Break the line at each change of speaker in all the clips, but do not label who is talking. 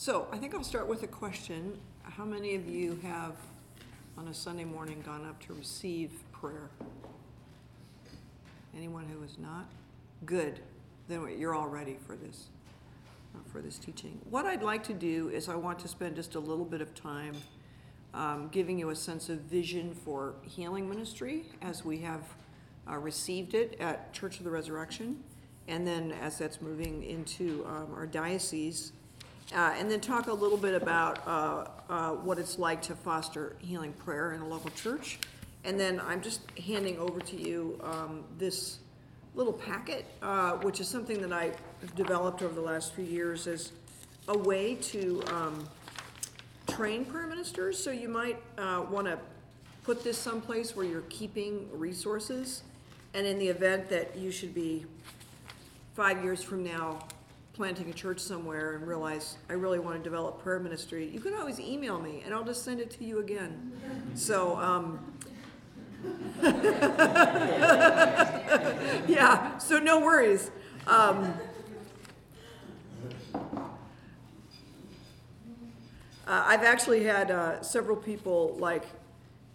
So I think I'll start with a question. How many of you have, on a Sunday morning, gone up to receive prayer? Anyone who has not? Good. Then you're all ready for this, uh, for this teaching. What I'd like to do is I want to spend just a little bit of time um, giving you a sense of vision for healing ministry as we have uh, received it at Church of the Resurrection, and then as that's moving into um, our diocese, uh, and then talk a little bit about uh, uh, what it's like to foster healing prayer in a local church. And then I'm just handing over to you um, this little packet, uh, which is something that I developed over the last few years as a way to um, train prayer ministers. So you might uh, want to put this someplace where you're keeping resources. And in the event that you should be five years from now planting a church somewhere and realize I really want to develop prayer ministry, you can always email me and I'll just send it to you again. So, um, yeah, so no worries. Um, uh, I've actually had uh, several people like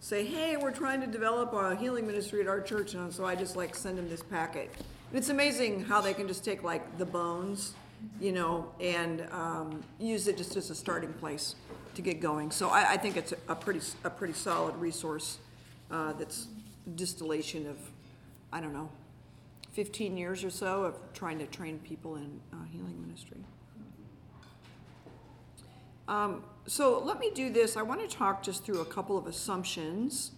say, "Hey, we're trying to develop a healing ministry at our church," and so I just like send them this packet. And it's amazing how they can just take like the bones, you know, and um, use it just as a starting place to get going. So I, I think it's a, pretty a pretty solid resource uh, that's distillation of, I don't know, 15 years or so of trying to train people in uh, healing ministry. Um, so let me do this. I want to talk just through a couple of assumptions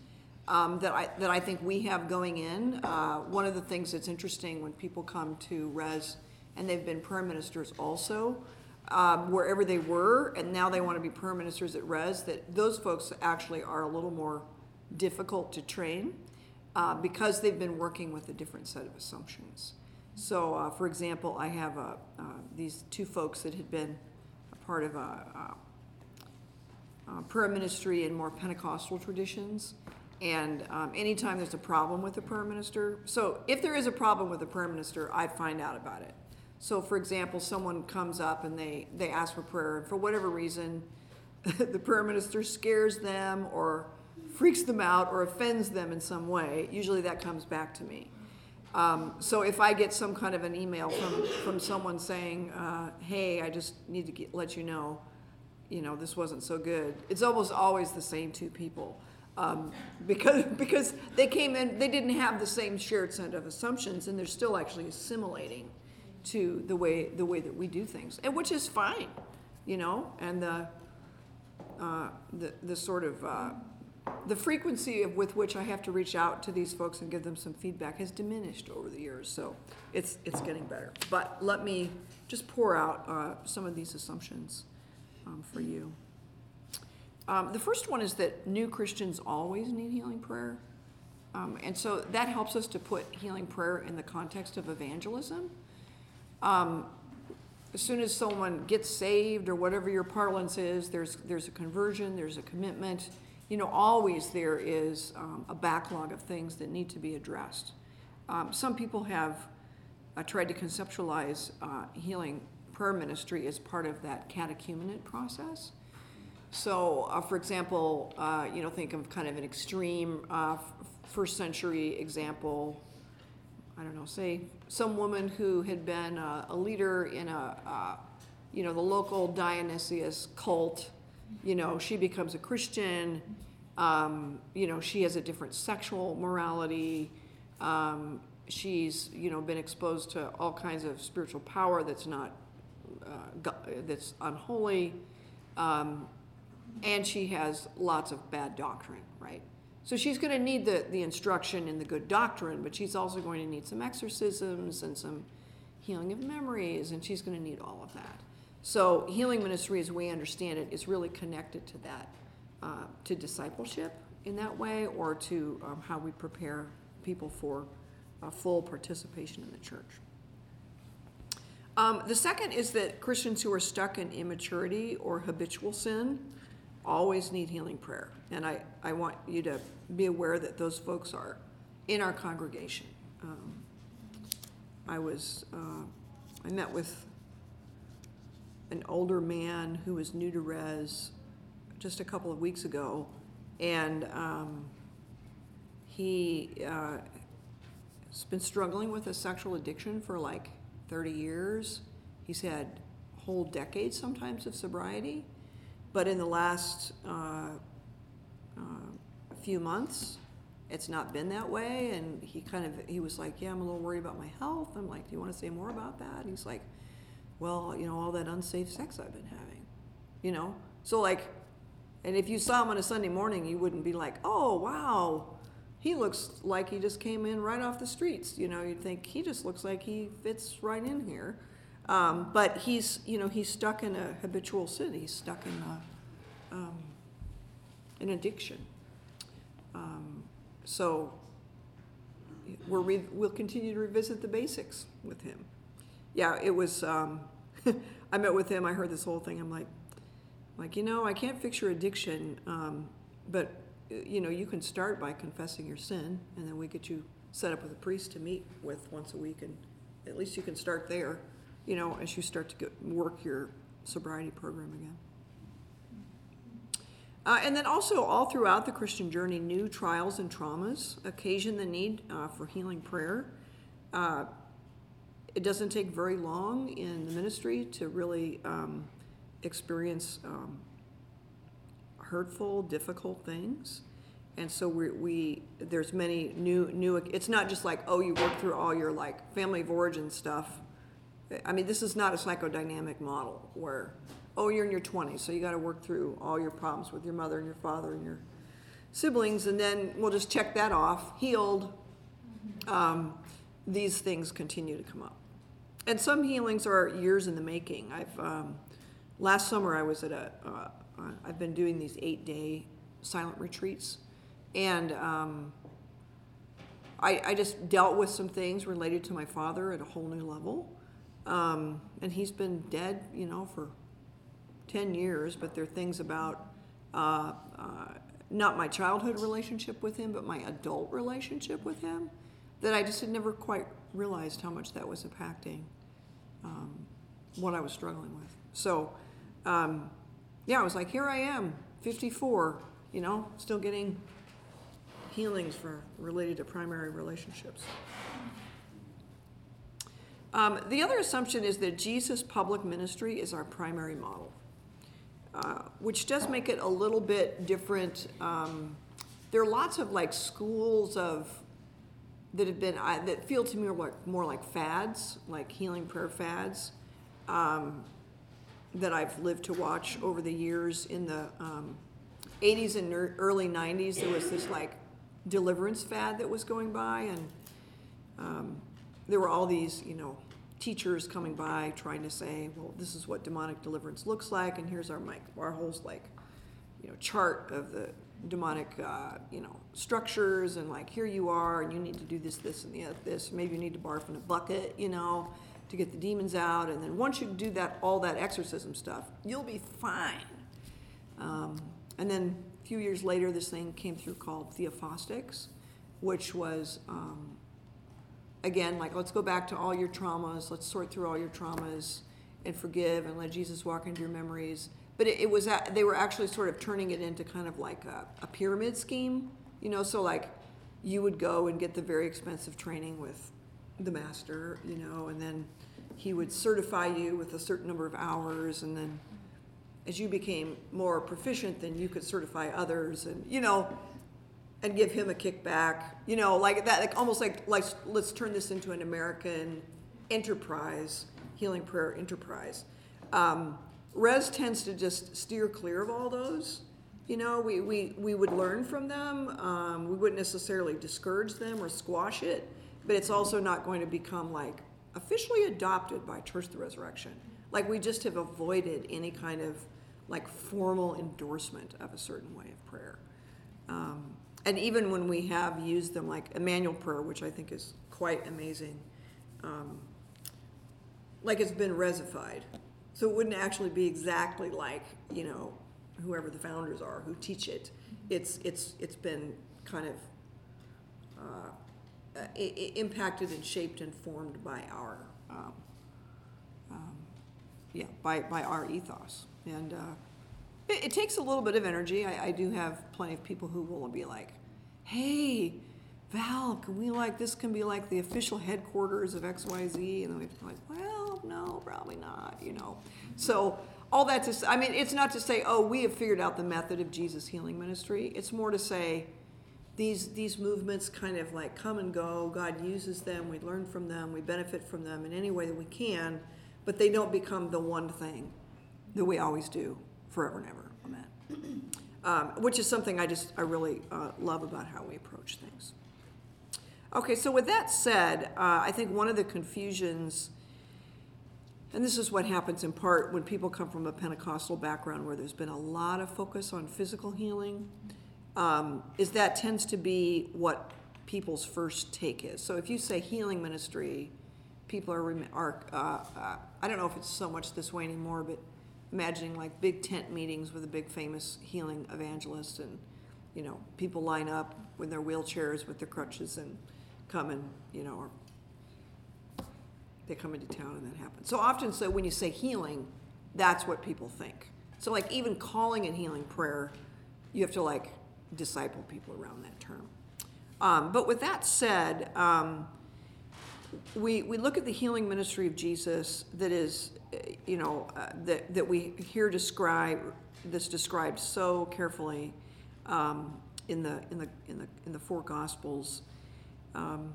um, that I that I think we have going in. Uh, one of the things that's interesting when people come to Res and they've been prayer ministers also, um, wherever they were, and now they want to be prayer ministers at Res. That those folks actually are a little more difficult to train uh, because they've been working with a different set of assumptions. So, uh, for example, I have uh, these two folks that had been a part of a, a, a prayer ministry in more Pentecostal traditions. And um, anytime there's a problem with a prayer minister, so if there is a problem with a prayer minister, I find out about it. So, for example, someone comes up and they, they ask for prayer, and for whatever reason, the prayer minister scares them or freaks them out or offends them in some way, usually that comes back to me. Um, so if I get some kind of an email from, from someone saying, uh, hey, I just need to get, let you know, you know, this wasn't so good, it's almost always the same two people. Um, because, because they came in, they didn't have the same shared set of assumptions, and they're still actually assimilating to the way, the way that we do things, and which is fine, you know, and the, uh, the, the sort of, uh, the frequency with which I have to reach out to these folks and give them some feedback has diminished over the years, so it's, it's getting better. But let me just pour out uh, some of these assumptions um, for you. Um, the first one is that new Christians always need healing prayer. Um, and so that helps us to put healing prayer in the context of evangelism. Um, as soon as someone gets saved or whatever your parlance is, there's, there's a conversion, there's a commitment you know, always there is um, a backlog of things that need to be addressed. Um, some people have uh, tried to conceptualize uh, healing prayer ministry as part of that catechumenate process. So, uh, for example, uh, you know, think of kind of an extreme uh, first century example. I don't know, say some woman who had been a, a leader in a, uh, you know, the local Dionysius cult you know, she becomes a Christian. Um, you know, she has a different sexual morality. Um, she's, you know, been exposed to all kinds of spiritual power that's not, uh, that's unholy. Um, and she has lots of bad doctrine, right? So she's going to need the, the instruction in the good doctrine, but she's also going to need some exorcisms and some healing of memories, and she's going to need all of that. So healing ministry, as we understand it, is really connected to that, uh, to discipleship in that way, or to um, how we prepare people for full participation in the church. Um, the second is that Christians who are stuck in immaturity or habitual sin always need healing prayer. And I, I want you to be aware that those folks are in our congregation. Um, I was, uh, I met with an older man who was new to res just a couple of weeks ago, and um, he uh, has been struggling with a sexual addiction for like 30 years. He's had whole decades sometimes of sobriety, but in the last uh, uh, few months, it's not been that way. And he kind of he was like, "Yeah, I'm a little worried about my health." I'm like, "Do you want to say more about that?" And he's like, "Well, you know, all that unsafe sex I've been having, you know." So like, and if you saw him on a Sunday morning, you wouldn't be like, "Oh, wow." He looks like he just came in right off the streets. You know, you'd think he just looks like he fits right in here. Um, but he's, you know, he's stuck in a habitual sin. He's stuck in a, um, an addiction. Um, so we're re- we'll continue to revisit the basics with him. Yeah, it was. Um, I met with him. I heard this whole thing. I'm like, like you know, I can't fix your addiction, um, but you know, you can start by confessing your sin, and then we get you set up with a priest to meet with once a week, and at least you can start there. You know, as you start to get, work your sobriety program again. Uh, and then also, all throughout the Christian journey, new trials and traumas occasion the need uh, for healing prayer. Uh, it doesn't take very long in the ministry to really um, experience um, hurtful, difficult things. And so we, we there's many new new. It's not just like oh you work through all your like family of origin stuff. I mean this is not a psychodynamic model where oh, you're in your 20s, so you got to work through all your problems with your mother and your father and your siblings, and then we'll just check that off, healed. Um, these things continue to come up. And some healings are years in the making. I've um, last summer I was at a. have uh, been doing these eight day silent retreats, and um, I, I, just dealt with some things related to my father at a whole new level. Um, and he's been dead, you know, for 10 years, but there are things about uh, uh, not my childhood relationship with him, but my adult relationship with him that I just had never quite realized how much that was impacting um, what I was struggling with. So, um, yeah, I was like, here I am, 54, you know, still getting healings for related to primary relationships. Um, the other assumption is that Jesus' public ministry is our primary model. Uh, which does make it a little bit different. Um, there are lots of like schools of that have been uh, that feel to me like more like fads, like healing prayer fads, um, that I've lived to watch over the years. In the um, 80s and early 90s, there was this like deliverance fad that was going by, and um, there were all these, you know, teachers coming by trying to say, well, this is what demonic deliverance looks like, and here's our our whole like, you know, chart of the demonic, uh, you know, structures, and like here you are, and you need to do this, this, and the other, this. Maybe you need to barf in a bucket, you know, to get the demons out, and then once you do that, all that exorcism stuff, you'll be fine. Um, and then a few years later, this thing came through called Theophostics, which was um, again, like let's go back to all your traumas, let's sort through all your traumas and forgive and let Jesus walk into your memories. But it, it was they were actually sort of turning it into kind of like a, a pyramid scheme, you know. So like you would go and get the very expensive training with the master, you know, and then he would certify you with a certain number of hours, and then as you became more proficient, then you could certify others, and you know, and give him a kickback. You know, like that, like almost like like let's turn this into an American enterprise, healing prayer enterprise. Um, Res tends to just steer clear of all those. You know, we, we, we would learn from them. Um, we wouldn't necessarily discourage them or squash it, but it's also not going to become like officially adopted by Church of the Resurrection. Like we just have avoided any kind of like formal endorsement of a certain way of prayer. Um, and even when we have used them like Emmanuel prayer, which I think is quite amazing, um, like it's been resified. So it wouldn't actually be exactly like, you know, whoever the founders are who teach it. It's, it's, it's been kind of uh, impacted and shaped and formed by our um, um, yeah, by, by our ethos. And uh, it, it takes a little bit of energy. I, I do have plenty of people who will be like, hey, Val, can we like, this can be like the official headquarters of XYZ? And then we're like, well, no, probably not, you know. So all that to say, I mean, it's not to say, oh, we have figured out the method of Jesus healing ministry. It's more to say, these these movements kind of like come and go. God uses them. We learn from them. We benefit from them in any way that we can, but they don't become the one thing that we always do forever and ever. Amen. Um, which is something I just I really uh, love about how we approach things. Okay, so with that said, uh, I think one of the confusions, and this is what happens in part when people come from a Pentecostal background where there's been a lot of focus on physical healing um, is that tends to be what people's first take is. So if you say healing ministry, people are, are uh, uh, I don't know if it's so much this way anymore, but imagining like big tent meetings with a big famous healing evangelist and, you know, people line up with their wheelchairs with their crutches and come and, you know, or they come into town and that happens. So often, so when you say healing, that's what people think. So like even calling it healing prayer, you have to like disciple people around that term. Um, but with that said, um, we, we look at the healing ministry of Jesus that is, you know, uh, that, that we hear describe, that's described so carefully um, in, the, in, the, in, the, in the four Gospels um,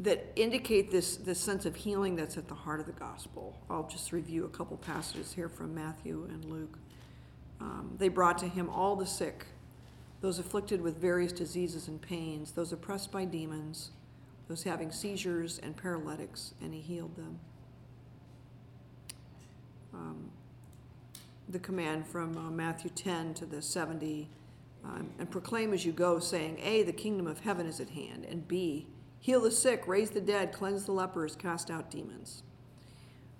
that indicate this, this sense of healing that's at the heart of the gospel. I'll just review a couple passages here from Matthew and Luke. Um, they brought to him all the sick, those afflicted with various diseases and pains, those oppressed by demons, those having seizures and paralytics, and he healed them. Um, the command from uh, Matthew 10 to the 70 um, and proclaim as you go, saying, A, the kingdom of heaven is at hand, and B, heal the sick, raise the dead, cleanse the lepers, cast out demons.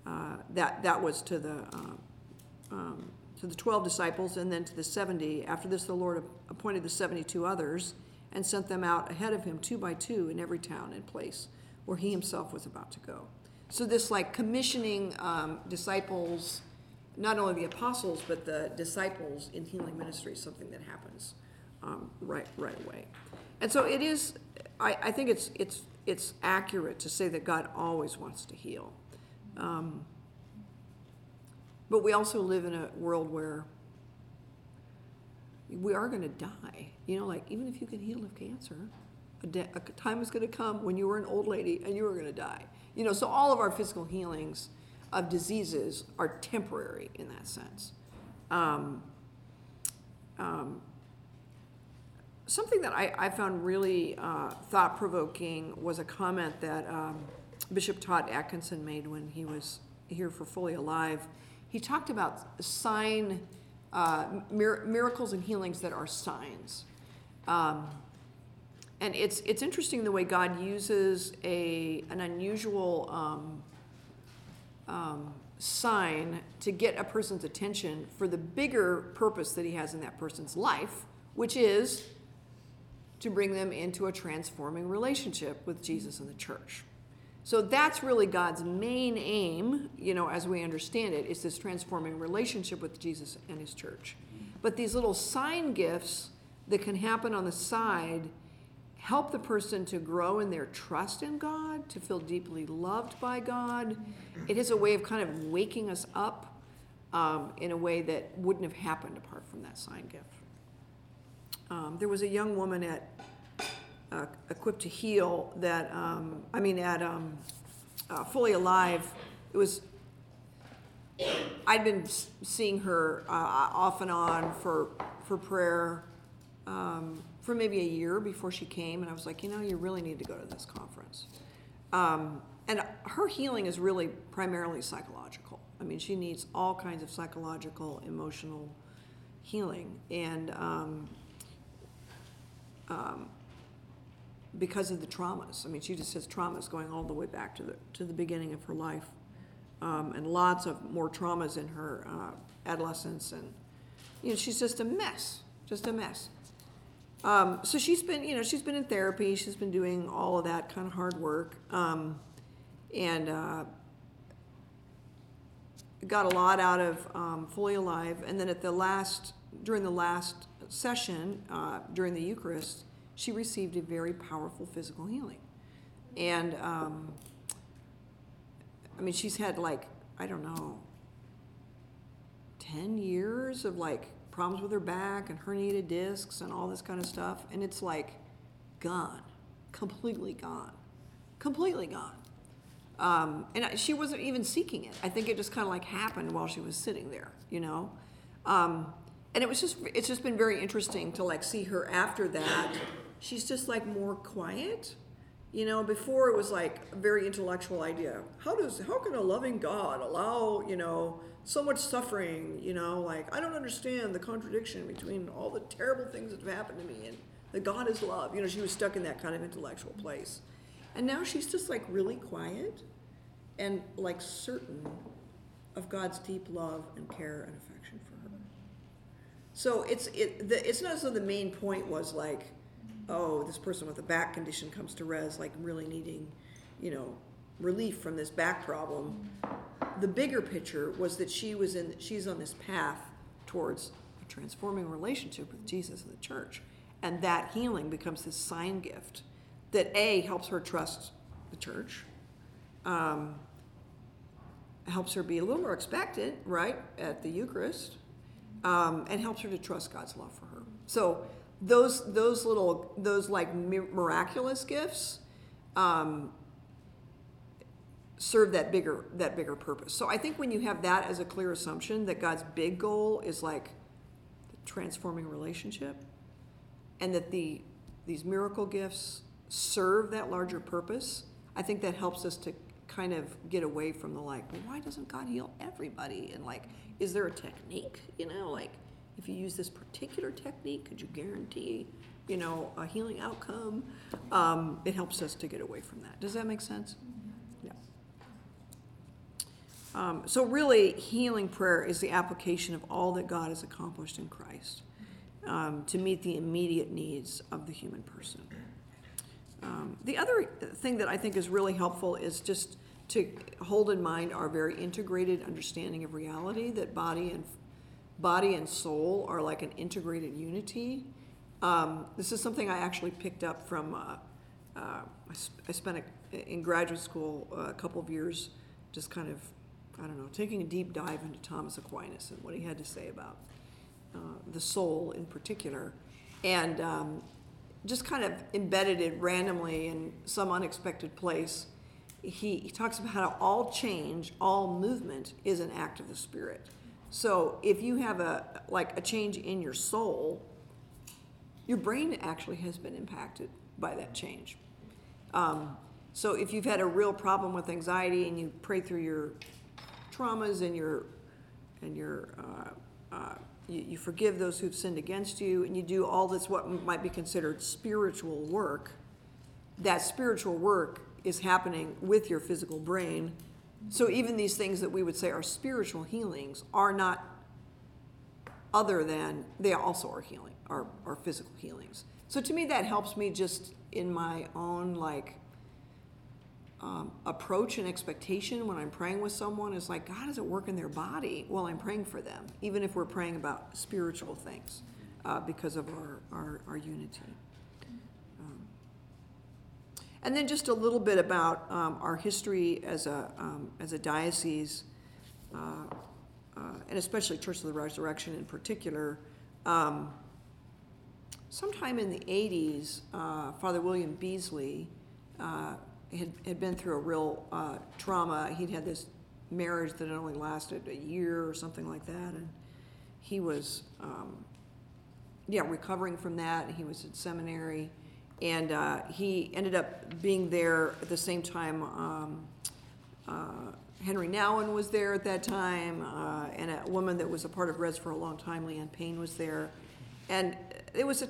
Uh, that, that was to the uh, um, to the 12 disciples and then to the 70. After this, the Lord appointed the 72 others and sent them out ahead of him, two by two, in every town and place where he himself was about to go. So, this like commissioning um, disciples, not only the apostles, but the disciples in healing ministry is something that happens um, right, right away. And so it is, I, I think it's, it's, it's accurate to say that God always wants to heal. Um, but we also live in a world where we are going to die. You know, like even if you can heal of cancer, a, de- a time is going to come when you were an old lady and you were going to die. You know, so all of our physical healings of diseases are temporary in that sense. Um, um, something that I, I found really uh, thought provoking was a comment that um, Bishop Todd Atkinson made when he was here for Fully Alive he talked about sign uh, mir- miracles and healings that are signs. Um, and it's it's interesting the way God uses a an unusual um, um, sign to get a person's attention for the bigger purpose that He has in that person's life, which is to bring them into a transforming relationship with Jesus and the church. So that's really God's main aim, you know, as we understand it, is this transforming relationship with Jesus and his church. But these little sign gifts that can happen on the side help the person to grow in their trust in God, to feel deeply loved by God. It is a way of kind of waking us up um, in a way that wouldn't have happened apart from that sign gift. Um, there was a young woman at uh, equipped to heal that um, I mean at um, uh, fully alive. It was I'd been seeing her uh, off and on for for prayer um, for maybe a year before she came, and I was like, you know, you really need to go to this conference. Um, and her healing is really primarily psychological. I mean, she needs all kinds of psychological, emotional healing, and um, um, because of the traumas. I mean, she just has traumas going all the way back to the to the beginning of her life, um, and lots of more traumas in her uh, adolescence, and you know, she's just a mess, just a mess. Um, so she's been, you know, she's been in therapy. She's been doing all of that kind of hard work, um, and uh, got a lot out of um, Fully Alive, and then at the last, during the last session, uh, during the Eucharist, she received a very powerful physical healing. And, um, I mean, she's had like, I don't know, 10 years of like problems with her back and herniated discs and all this kind of stuff. And it's like gone, completely gone, completely gone. Um, and she wasn't even seeking it. I think it just kind of like happened while she was sitting there, you know? Um, and it was just, it's just been very interesting to like see her after that. She's just like more quiet. You know, before it was like a very intellectual idea. How does, how can a loving God allow, you know, so much suffering? You know, like, I don't understand the contradiction between all the terrible things that have happened to me and that God is love. You know, she was stuck in that kind of intellectual place. And now she's just like really quiet and like certain of God's deep love and care and affection for her. So it's it the, it's not so the main point was like, oh, this person with a back condition comes to res like really needing, you know, relief from this back problem. The bigger picture was that she was in she's on this path towards a transforming relationship with Jesus and the church. And that healing becomes this sign gift that A helps her trust the church. Um, helps her be a little more expectant, right, at the Eucharist, um, and helps her to trust God's love for her. So those those little those like miraculous gifts um, serve that bigger that bigger purpose. So I think when you have that as a clear assumption that God's big goal is like transforming relationship, and that the these miracle gifts serve that larger purpose, I think that helps us to kind of get away from the like, well, why doesn't God heal everybody? And like, is there a technique? You know, like if you use this particular technique, could you guarantee, you know, a healing outcome? Um, it helps us to get away from that. Does that make sense? Um, so really, healing prayer is the application of all that God has accomplished in Christ um, to meet the immediate needs of the human person. Um, the other thing that I think is really helpful is just to hold in mind our very integrated understanding of reality that body and body and soul are like an integrated unity. Um, this is something I actually picked up from. Uh, uh, I, sp- I spent a, in graduate school a couple of years, just kind of, I don't know, taking a deep dive into Thomas Aquinas and what he had to say about uh, the soul in particular, and um, just kind of embedded it randomly in some unexpected place. He, he talks about how all change, all movement is an act of the spirit. So if you have a like a change in your soul, your brain actually has been impacted by that change. Um, so if you've had a real problem with anxiety and you pray through your traumas and your and your uh, uh, you, you forgive those who've sinned against you, and you do all this what might be considered spiritual work. That spiritual work is happening with your physical brain. So even these things that we would say are spiritual healings are not other than they also are healing, are, are physical healings. So to me, that helps me just in my own like um, approach and expectation when I'm praying with someone is like, God is at work in their body while I'm praying for them, even if we're praying about spiritual things uh, because of our, our, our unity. Um, and then just a little bit about um, our history as a, um, as a diocese, uh, uh, and especially Church of the Resurrection in particular. Um, sometime in the 80s, uh, Father William Beasley uh, had, had been through a real uh, trauma. He'd had this marriage that had only lasted a year or something like that, and he was, um, yeah, recovering from that. He was at seminary, and uh, he ended up being there at the same time. Um, uh, Henri Nouwen was there at that time, uh, and a woman that was a part of Res for a long time, Leanne Payne, was there. And it was a,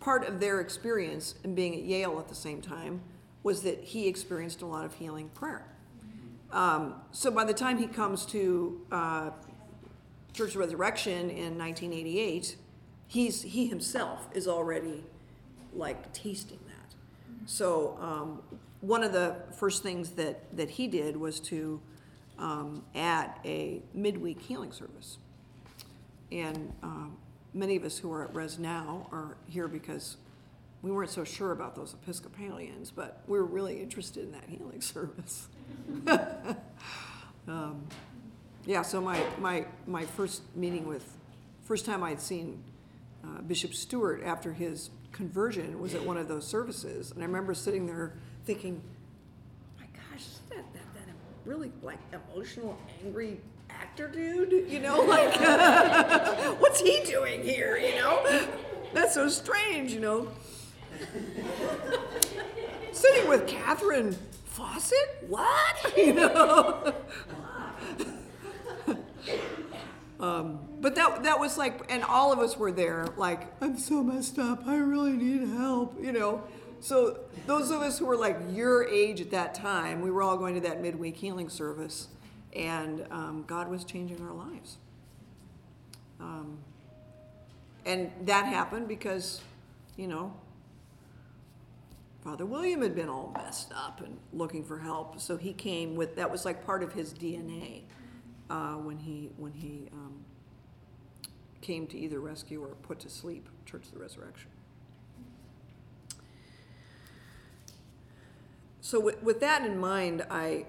part of their experience in being at Yale at the same time was that he experienced a lot of healing prayer. Um, so by the time he comes to uh, Church of Resurrection in 1988, he's he himself is already like tasting that. So um, one of the first things that that he did was to um, a midweek healing service. And um, many of us who are at Res now are here because we weren't so sure about those Episcopalians, but we were really interested in that healing service. um, yeah, so my, my, my first meeting with, first time I'd seen uh, Bishop Stewart after his conversion was at one of those services. And I remember sitting there thinking, oh my gosh, is that, that, that really like emotional, angry actor dude? You know, like, what's he doing here? You know? That's so strange, you know? Sitting with Catherine Fawcett? What? You know? um, but that that was like, and all of us were there. Like, I'm so messed up. I really need help. You know. So those of us who were like your age at that time, we were all going to that midweek healing service, and um, God was changing our lives. Um, and that happened because, you know, Father William had been all messed up and looking for help, so he came with that was like part of his DNA uh, when he when he um, came to either rescue or put to sleep Church of the Resurrection. So with, with that in mind, I,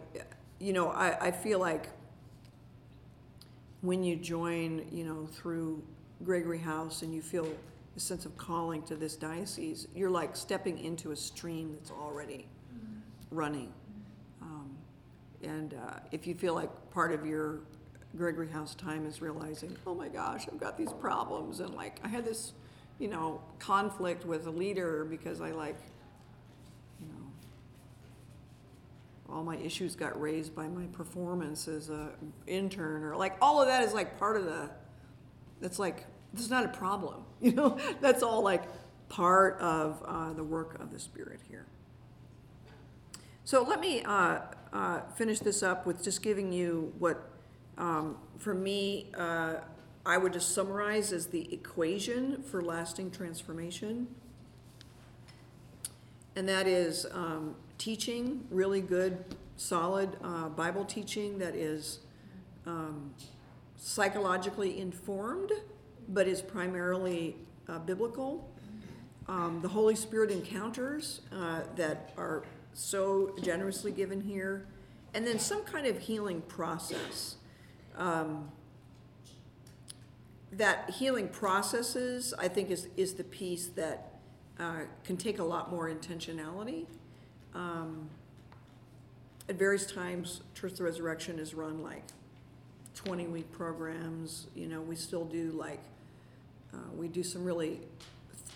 you know, I, I feel like when you join, you know, through Gregory House and you feel a sense of calling to this diocese, you're like stepping into a stream that's already running. Um, and uh, if you feel like part of your Gregory House time is realizing, oh my gosh, I've got these problems, and like I had this, you know, conflict with a leader because I like, you know, all my issues got raised by my performance as a intern, or like all of that is like part of the. It's like it's not a problem. You know, that's all like part of uh, the work of the Spirit here. So let me uh, uh, finish this up with just giving you what, um, for me, uh, I would just summarize as the equation for lasting transformation. And that is um, teaching, really good, solid uh, Bible teaching that is um, psychologically informed but is primarily uh, biblical. Um, the Holy Spirit encounters uh, that are so generously given here, and then some kind of healing process. Um, that healing processes, I think, is, is the piece that uh, can take a lot more intentionality. Um, at various times, Church of the Resurrection is run like 20 week programs. You know, we still do like uh, we do some really,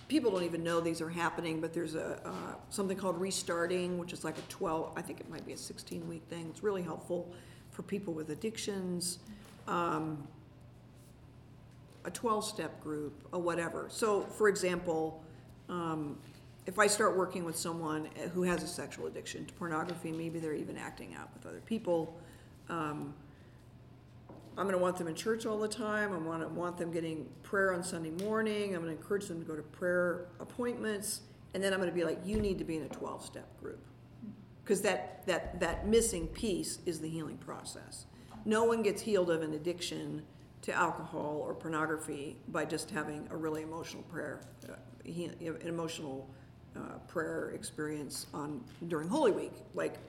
people don't even know these are happening, but there's a, uh, something called restarting, which is like a 12, I think it might be a 16 week thing. It's really helpful for people with addictions. Um, a 12 step group, or whatever. So, for example, um, if I start working with someone who has a sexual addiction to pornography, maybe they're even acting out with other people. Um, I'm going to want them in church all the time. I want to want them getting prayer on Sunday morning. I'm going to encourage them to go to prayer appointments, and then I'm going to be like, you need to be in a 12-step group, because that that that missing piece is the healing process. No one gets healed of an addiction to alcohol or pornography by just having a really emotional prayer, uh, an emotional uh, prayer experience on during Holy Week, like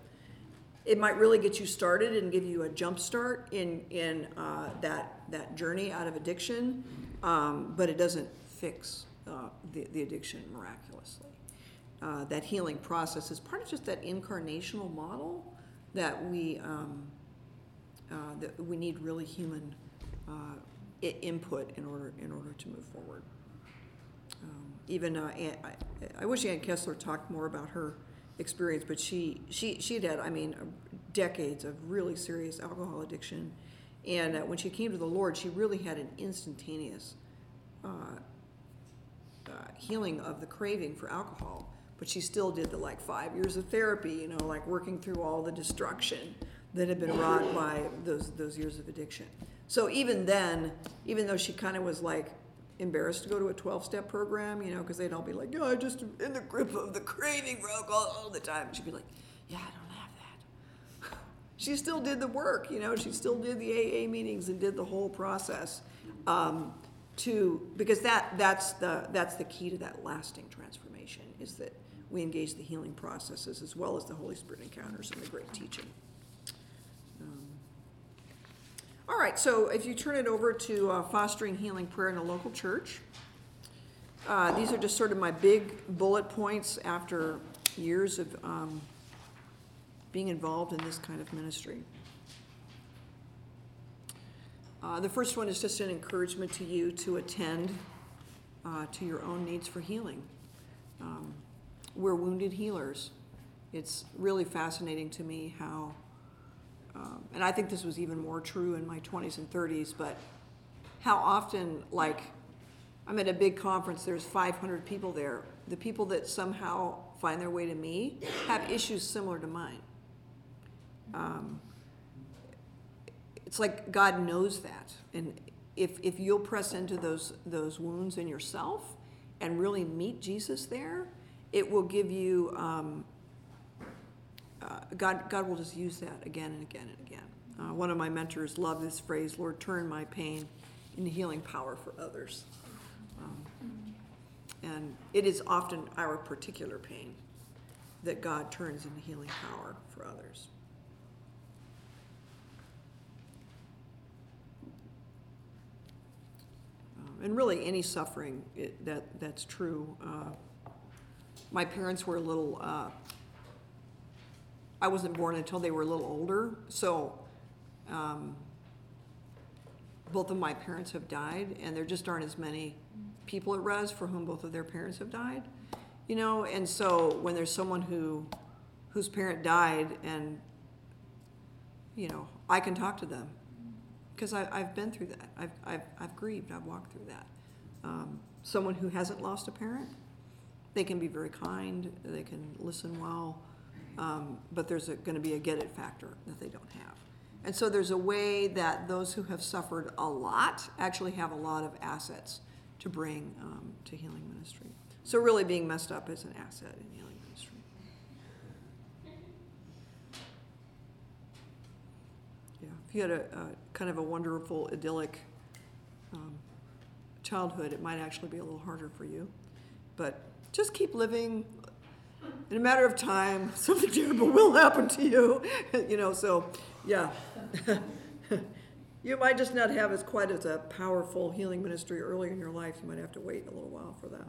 it might really get you started and give you a jump start in in uh, that that journey out of addiction, um, but it doesn't fix uh, the, the addiction miraculously. Uh, that healing process is part of just that incarnational model that we um, uh, that we need really human uh, input in order in order to move forward. Um, even uh, I, I wish Ann Kessler talked more about her experience, but she she she'd had I mean decades of really serious alcohol addiction, and uh, when she came to the Lord, she really had an instantaneous uh, uh, healing of the craving for alcohol. But she still did the like five years of therapy, you know, like working through all the destruction that had been wrought by those those years of addiction. So even then, even though she kind of was like embarrassed to go to a 12 step program, you know, because they'd all be like, yeah, I just in the grip of the craving rogue all, all the time. She'd be like, yeah, I don't have that. she still did the work, you know, she still did the AA meetings and did the whole process. Um, to, because that, that's the, that's the key to that lasting transformation, is that we engage the healing processes as well as the Holy Spirit encounters and the great teaching. Um, All right, so if you turn it over to uh, fostering healing prayer in a local church, uh, these are just sort of my big bullet points after years of um, being involved in this kind of ministry. Uh, the first one is just an encouragement to you to attend uh, to your own needs for healing. Um, we're wounded healers. It's really fascinating to me how, um, and I think this was even more true in my 20s and 30s, but how often, like, I'm at a big conference, there's 500 people there. The people that somehow find their way to me have issues similar to mine. Um, it's like God knows that. And if, if you'll press into those, those wounds in yourself and really meet Jesus there, it will give you, um, uh, God, God will just use that again and again and again. Uh, one of my mentors loved this phrase, Lord, turn my pain into healing power for others. Um, and it is often our particular pain that God turns into healing power for others. Um, and really, any suffering it, that that's true. Uh, my parents were a little. I wasn't born until they were a little older, so um, both of my parents have died, and there just aren't as many people at Res for whom both of their parents have died. You know, and so when there's someone who whose parent died, and you know, I can talk to them because I've been through that. I've, I've, I've grieved. I've walked through that. Um, someone who hasn't lost a parent, they can be very kind. They can listen well, um, but there's going to be a get it factor that they don't have. And so there's a way that those who have suffered a lot actually have a lot of assets to bring um, to healing ministry. So really being messed up is an asset in healing ministry. Yeah, if you had a, a kind of a wonderful, idyllic um, childhood, it might actually be a little harder for you. But just keep living. In a matter of time, something terrible will happen to you. you know, so yeah. you might just not have as quite as a powerful healing ministry early in your life. You might have to wait a little while for that.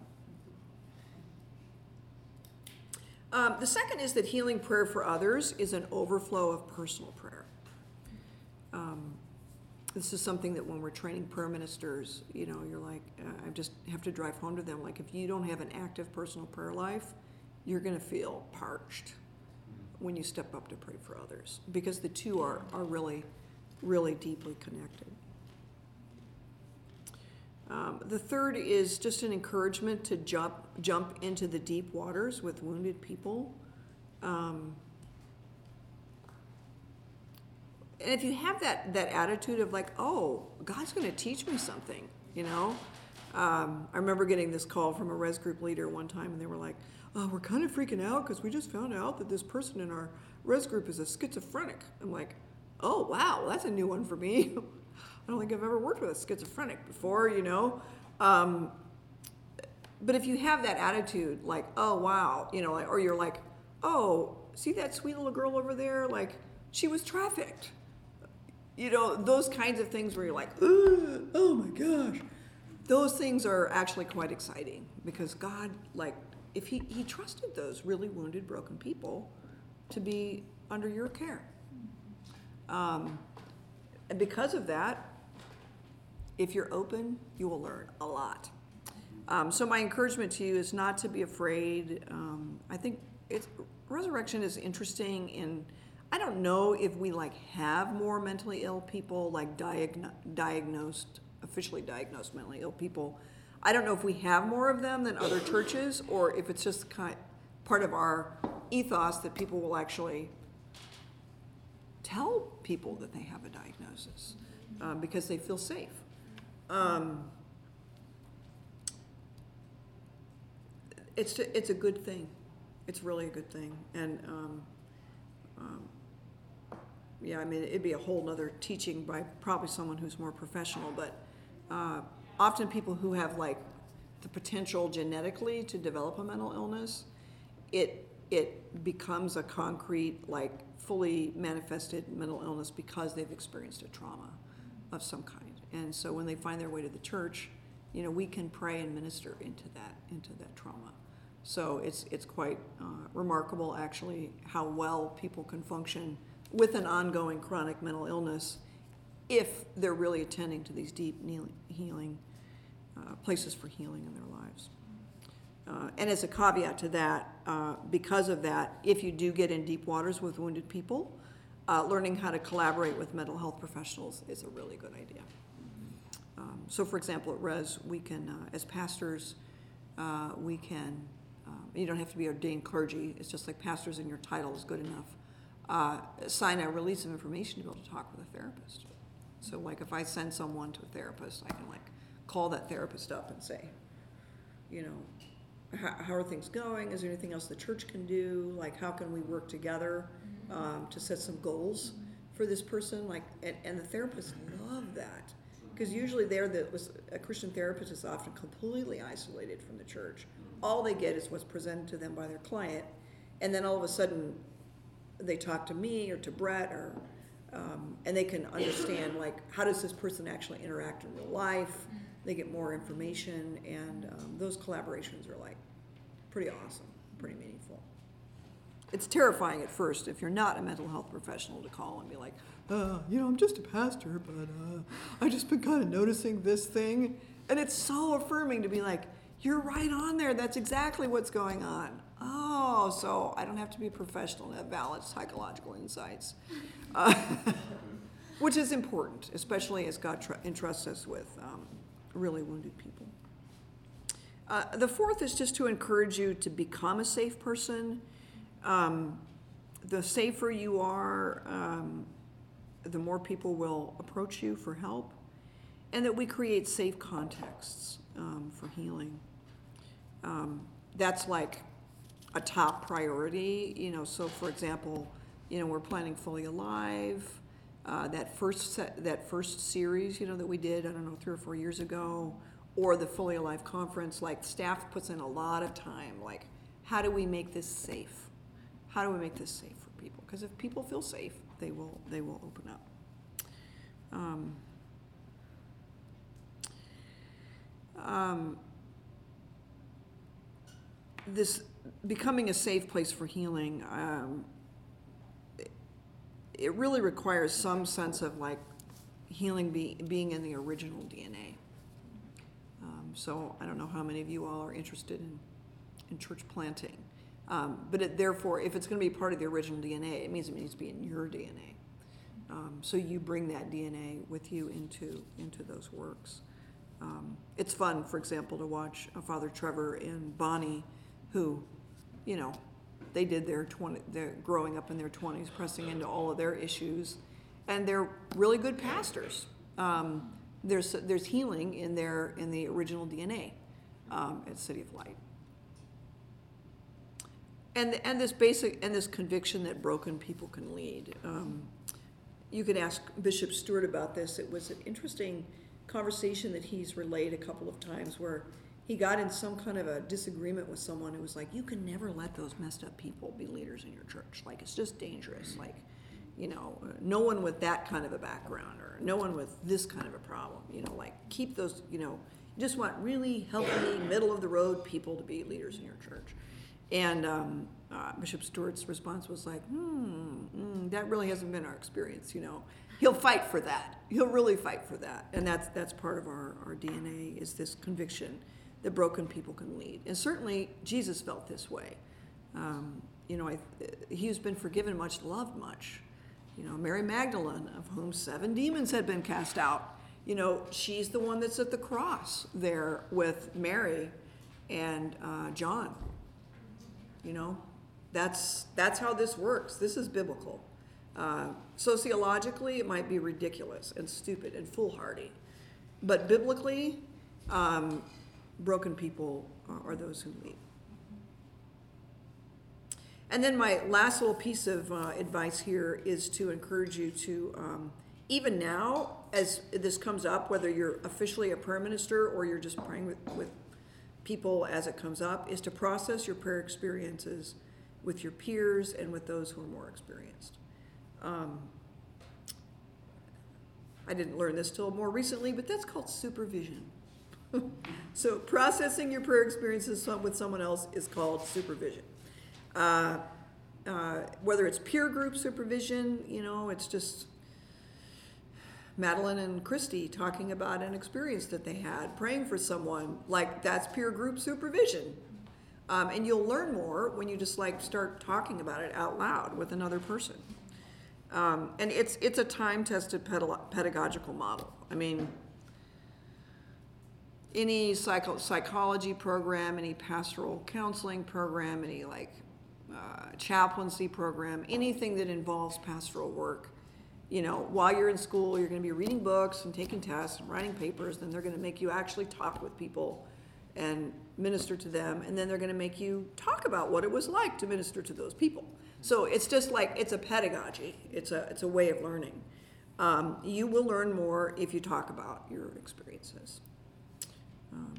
Um, the second is that healing prayer for others is an overflow of personal prayer. Um, this is something that when we're training prayer ministers, you know, you're like, uh, I just have to drive home to them. Like, if you don't have an active personal prayer life, you're going to feel parched when you step up to pray for others because the two are, are really, really deeply connected. Um, the third is just an encouragement to jump jump into the deep waters with wounded people. Um, and if you have that that attitude of like, oh, God's going to teach me something, you know. Um, I remember getting this call from a res group leader one time, and they were like, "Oh, we're kind of freaking out because we just found out that this person in our res group is a schizophrenic." I'm like, "Oh, wow, that's a new one for me." I don't think I've ever worked with a schizophrenic before, you know. Um, but if you have that attitude, like, "Oh, wow," you know, or you're like, "Oh, see that sweet little girl over there? Like, she was trafficked." You know, those kinds of things where you're like, "Oh my gosh." those things are actually quite exciting because God, like, if he, he trusted those really wounded, broken people to be under your care. Um, and because of that, if you're open, you will learn a lot. Um, so my encouragement to you is not to be afraid. Um, I think it's resurrection is interesting in. I don't know if we like have more mentally ill people like diagno- diagnosed officially diagnosed mentally ill people. I don't know if we have more of them than other churches, or if it's just kind part of our ethos that people will actually tell people that they have a diagnosis um, because they feel safe. Um, it's it's a good thing. It's really a good thing, and um, um yeah, I mean, it'd be a whole nother teaching by probably someone who's more professional, but uh, often people who have like the potential genetically to develop a mental illness, it it becomes a concrete, like fully manifested mental illness because they've experienced a trauma of some kind. And so when they find their way to the church, you know, we can pray and minister into that into that trauma. So it's it's quite uh, remarkable, actually, how well people can function with an ongoing chronic mental illness if they're really attending to these deep healing uh, places for healing in their lives. Uh, and as a caveat to that, uh, because of that, if you do get in deep waters with wounded people, uh, learning how to collaborate with mental health professionals is a really good idea. Um, so, for example, at Res, we can, uh, as pastors, we can, um, you don't have to be ordained clergy, it's just like pastors and your title is good enough. Sign a release of information to be able to talk with a therapist. So, like, if I send someone to a therapist, I can, like, call that therapist up and say, you know, how, how are things going? Is there anything else the church can do? Like, how can we work together um, to set some goals for this person? Like, and, and the therapists love that because usually they're the a Christian therapist is often completely isolated from the church. All they get is what's presented to them by their client, and then all of a sudden, they talk to me or to Brett or. Um, and they can understand like how does this person actually interact in real life they get more information, and um, those collaborations are like pretty awesome, pretty meaningful. It's terrifying at first if you're not a mental health professional to call and be like, uh, you know, I'm just a pastor, but uh, I've just been kind of noticing this thing. And it's so affirming to be like, you're right on there. That's exactly what's going on. Oh, so I don't have to be a professional to have valid psychological insights. Uh, which is important, especially as God tr- entrusts us with um, really wounded people. Uh, the fourth is just to encourage you to become a safe person. Um, the safer you are, um, the more people will approach you for help, and that we create safe contexts um, for healing. Um, that's like a top priority, you know. So, for example, you know, we're planning Fully Alive. Uh, that first set, that first series, you know, that we did, I don't know, three or four years ago, or the Fully Alive conference, like staff puts in a lot of time. Like, how do we make this safe? How do we make this safe for people? Because if people feel safe, they will they will open up. Um, um, this becoming a safe place for healing. Um, it really requires some sense of like healing be, being in the original DNA. Um, so I don't know how many of you all are interested in, in church planting. Um, but it, therefore, if it's going to be part of the original DNA, it means it needs to be in your DNA. Um, so you bring that DNA with you into into those works. Um, it's fun, for example, to watch Father Trevor and Bonnie, who, you know, they did their 20, they're growing up in their 20s, pressing into all of their issues, and they're really good pastors. Um, there's there's healing in their in the original DNA um, at City of Light, and and this basic and this conviction that broken people can lead. Um, you can ask Bishop Stewart about this. It was an interesting conversation that he's relayed a couple of times where he got in some kind of a disagreement with someone who was like, you can never let those messed up people be leaders in your church. Like, it's just dangerous. Like, you know, no one with that kind of a background or no one with this kind of a problem. You know, like, keep those, you know, you just want really healthy, middle of the road people to be leaders in your church. And um, uh, Bishop Stewart's response was like, hmm, mm, that really hasn't been our experience, you know. He'll fight for that. He'll really fight for that. And that's, that's part of our, our DNA is this conviction that broken people can lead. And certainly Jesus felt this way. Um, you know, I, he's been forgiven much, loved much. You know, Mary Magdalene, of whom seven demons had been cast out, you know, she's the one that's at the cross there with Mary and uh, John. You know, that's that's how this works. This is biblical. Uh, sociologically, it might be ridiculous and stupid and foolhardy, but biblically, um, broken people are those who lead. And then my last little piece of uh, advice here is to encourage you to, um, even now, as this comes up, whether you're officially a prayer minister or you're just praying with, with people as it comes up, is to process your prayer experiences with your peers and with those who are more experienced. Um, I didn't learn this till more recently, but that's called supervision. So processing your prayer experiences with someone else is called supervision. Uh, uh, whether it's peer group supervision, you know, it's just Madeline and Christy talking about an experience that they had, praying for someone, like that's peer group supervision. Um, and you'll learn more when you just like start talking about it out loud with another person. Um, and it's it's a time tested pedagogical model. I mean, any psycho- psychology program, any pastoral counseling program, any like uh, chaplaincy program, anything that involves pastoral work. You know, while you're in school, you're going to be reading books and taking tests and writing papers, and they're going to make you actually talk with people and minister to them, and then they're going to make you talk about what it was like to minister to those people. So it's just like it's a pedagogy. It's a it's a way of learning. Um, you will learn more if you talk about your experiences, um,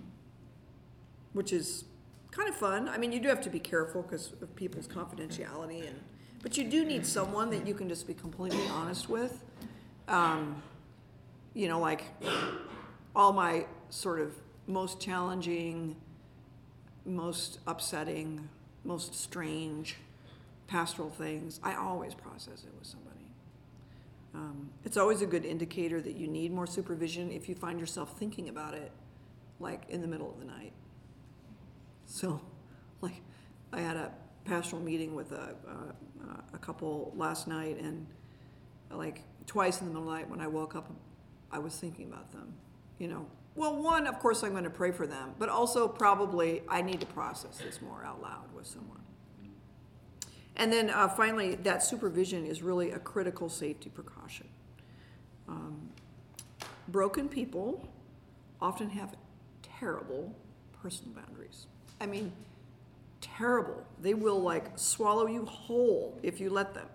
which is kind of fun. I mean, you do have to be careful because of people's confidentiality, and but you do need someone that you can just be completely honest with. Um, you know, like all my sort of most challenging, most upsetting, most strange pastoral things, I always process it with somebody. Um, it's always a good indicator that you need more supervision if you find yourself thinking about it, like in the middle of the night. So, like, I had a pastoral meeting with a, a, a couple last night, and like twice in the middle of the night when I woke up, I was thinking about them. You know, well, one, of course, I'm going to pray for them, but also probably I need to process this more out loud with someone. And then uh, finally, that supervision is really a critical safety precaution. Um, broken people often have terrible personal boundaries. I mean, terrible. They will like swallow you whole if you let them.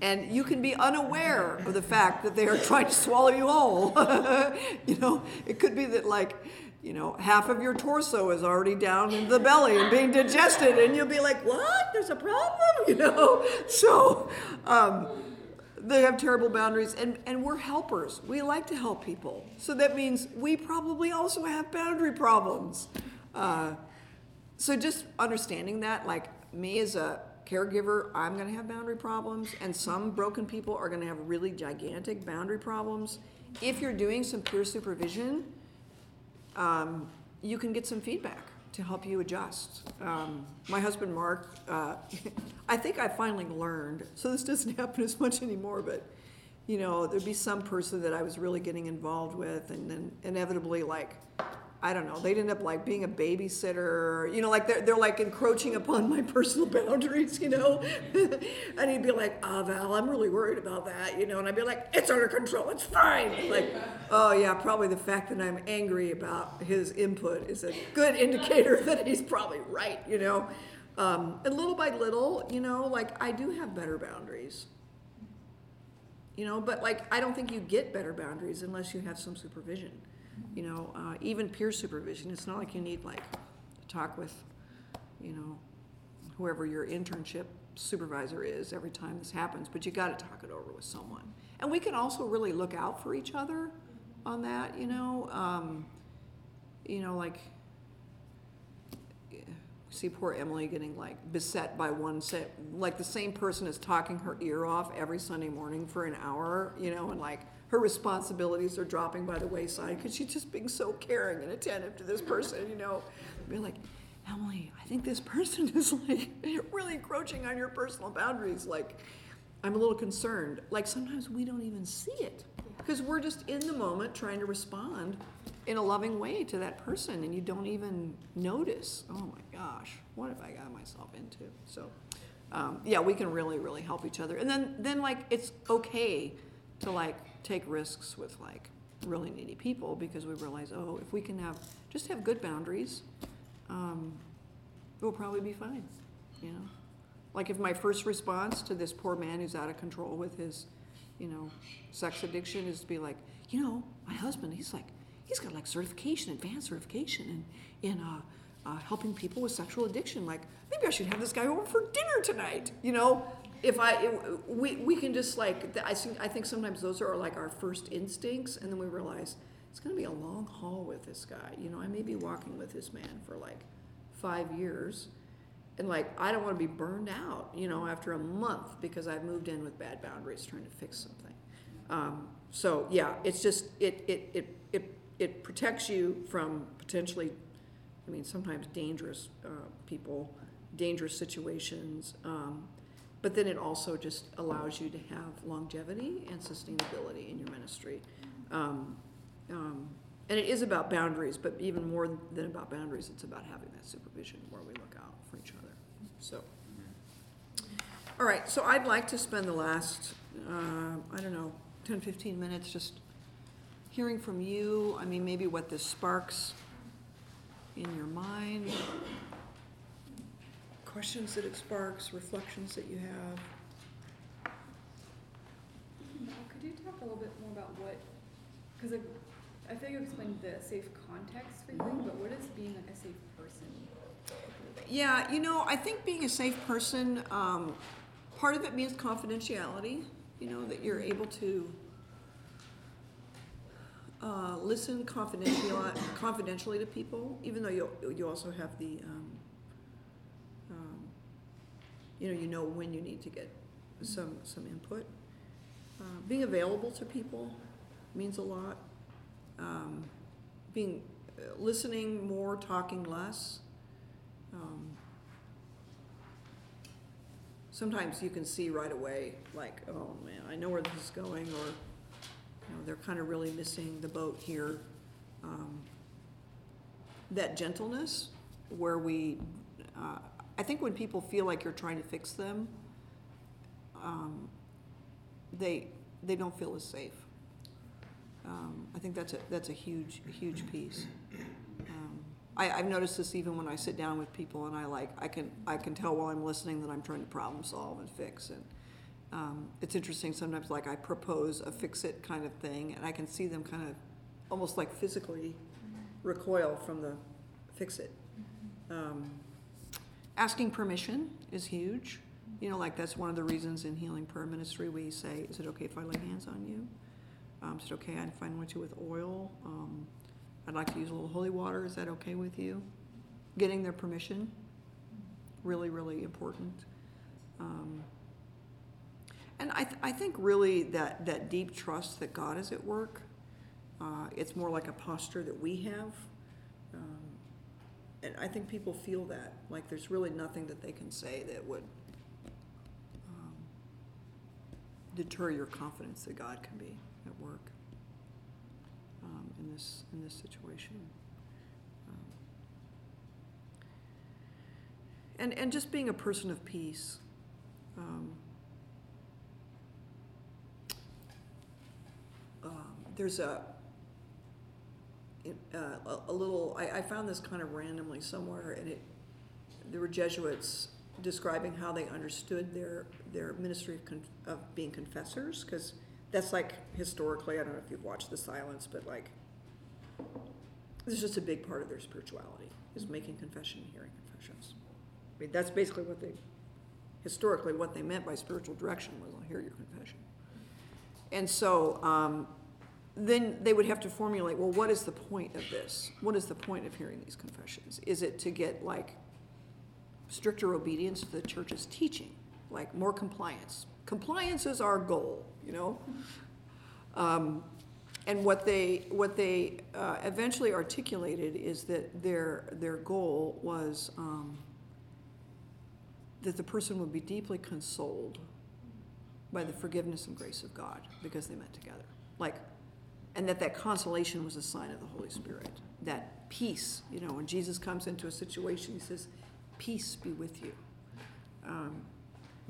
And you can be unaware of the fact that they are trying to swallow you whole. you know, it could be that like, you know, half of your torso is already down in the belly and being digested, and you'll be like, "What? There's a problem?" You know. So, um, they have terrible boundaries and, and we're helpers. We like to help people. So that means we probably also have boundary problems. Uh, so just understanding that, like me as a caregiver, I'm going to have boundary problems, and some broken people are going to have really gigantic boundary problems. If you're doing some peer supervision, um, you can get some feedback to help you adjust. Um, my husband Mark, uh, I think I finally learned, so this doesn't happen as much anymore, but you know, there'd be some person that I was really getting involved with, and then inevitably, like, I don't know, they'd end up like being a babysitter, you know, like they're, they're like encroaching upon my personal boundaries, you know? and he'd be like, oh, Val, I'm really worried about that, you know? And I'd be like, it's under control, it's fine. Like, oh, yeah, probably the fact that I'm angry about his input is a good indicator that he's probably right, you know? Um, and little by little, you know, like I do have better boundaries. You know, but like I don't think you get better boundaries unless you have some supervision you know, uh, even peer supervision. It's not like you need like to talk with, you know, whoever your internship supervisor is every time this happens, but you got to talk it over with someone. And we can also really look out for each other on that, you know. Um, you know, like see poor Emily getting like beset by one set, like the same person is talking her ear off every Sunday morning for an hour, you know, and like her responsibilities are dropping by the wayside because she's just being so caring and attentive to this person, you know. Be like, Emily, I think this person is like really encroaching on your personal boundaries. Like, I'm a little concerned. Like, sometimes we don't even see it because we're just in the moment trying to respond in a loving way to that person and you don't even notice, oh my gosh, what have I got myself into? So, um, yeah, we can really, really help each other. And then, then like, it's okay to like take risks with like really needy people because we realize, oh, if we can have just have good boundaries, um, we'll probably be fine. You know, Like if my first response to this poor man who's out of control with his, you know, sex addiction is to be like, you know, my husband, he's like, he's got like certification, advanced certification in, in uh, uh, helping people with sexual addiction. Like, maybe I should have this guy over for dinner tonight. You know, if I, it, we, we can just like, I think, I think sometimes those are like our first instincts, and then we realize it's going to be a long haul with this guy. You know, I may be walking with this man for like five years, and like I don't want to be burned out. You know, after a month because I've moved in with bad boundaries trying to fix something. Um, so yeah, it's just it it it it it protects you from potentially I mean, sometimes dangerous uh, people, dangerous situations. Um, but then it also just allows you to have longevity and sustainability in your ministry. Um, um, and it is about boundaries, but even more than about boundaries, it's about having that supervision where we look out for each other. So, all right, so I'd like to spend the last, uh, I don't know, 10, 15 minutes just hearing from you. I mean, maybe what this sparks in your mind, questions that it sparks, reflections that you have.
Now, could you talk a little bit more about what, because I, I feel you explained the safe context for you, but what is being like a safe person?
Yeah, you know, I think being a safe person, um, part of it means confidentiality, you know, that you're able to uh, listen confidentially, confidentially to people, even though you, you also have the, um, um, you know, you know when you need to get some, some input. Uh, being available to people means a lot. Um, being, uh, listening more, talking less. Um, sometimes you can see right away, like, oh man, I know where this is going, or you know, they're kind of really missing the boat here. Um, that gentleness, where we, uh, I think when people feel like you're trying to fix them, um, they they don't feel as safe. Um, I think that's a that's a huge huge piece. Um, I, I've noticed this even when I sit down with people and I like I can I can tell while I'm listening that I'm trying to problem solve and fix and um, it's interesting sometimes like I propose a fix it kind of thing and I can see them kind of almost like physically recoil from the fix it. Um, asking permission is huge. You know, like that's one of the reasons in healing prayer ministry we say, is it okay if I lay hands on you? Um, is it okay if I anoint you with oil? Um, I'd like to use a little holy water. Is that okay with you? Getting their permission, really, really important. Um, and I, th- I think really that, that deep trust that God is at work, uh, it's more like a posture that we have. And I think people feel that, like there's really nothing that they can say that would um, deter your confidence that God can be at work um, in this in this situation. Um, and and just being a person of peace. Um, um, there's a uh, a, little. I, I found this kind of randomly somewhere, and it there were Jesuits describing how they understood their their ministry of, of being confessors, because that's like historically. I don't know if you've watched The Silence, but like this is just a big part of their spirituality is making confession and hearing confessions. I mean, that's basically what they historically what they meant by spiritual direction was I'll hear your confession. And so um, then they would have to formulate, well, what is the point of this? What is the point of hearing these confessions? Is it to get like stricter obedience to the church's teaching, like more compliance? Compliance is our goal, you know. Um, and what they what they uh, eventually articulated is that their their goal was um, that the person would be deeply consoled by the forgiveness and grace of God because they met together. Like, and that that consolation was a sign of the Holy Spirit. That peace, you know, when Jesus comes into a situation, he says, "Peace be with you." Um,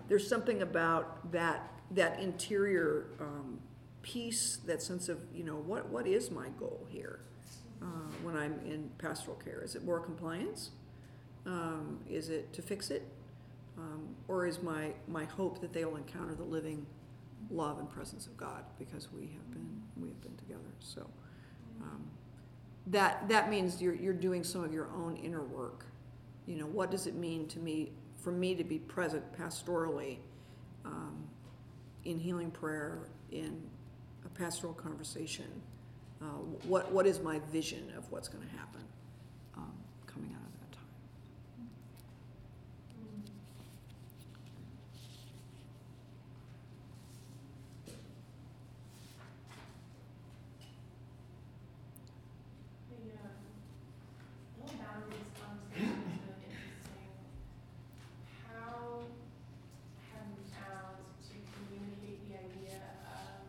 there's something about that that interior um, peace, that sense of, you know, what what is my goal here uh, when I'm in pastoral care? Is it more compliance? Um, is it to fix it? Um, or is my, my hope that they will encounter the living love and presence of God because we have been, we have been together, so. um, That, that means you're, you're doing some of your own inner work. You know, what does it mean to me, for me to be present pastorally, um, in healing prayer, in a pastoral conversation? Uh, what, what is my vision of what's gonna happen, um, coming out of that time?
The, um, whole boundaries conversation is really interesting. How have you found to communicate the idea of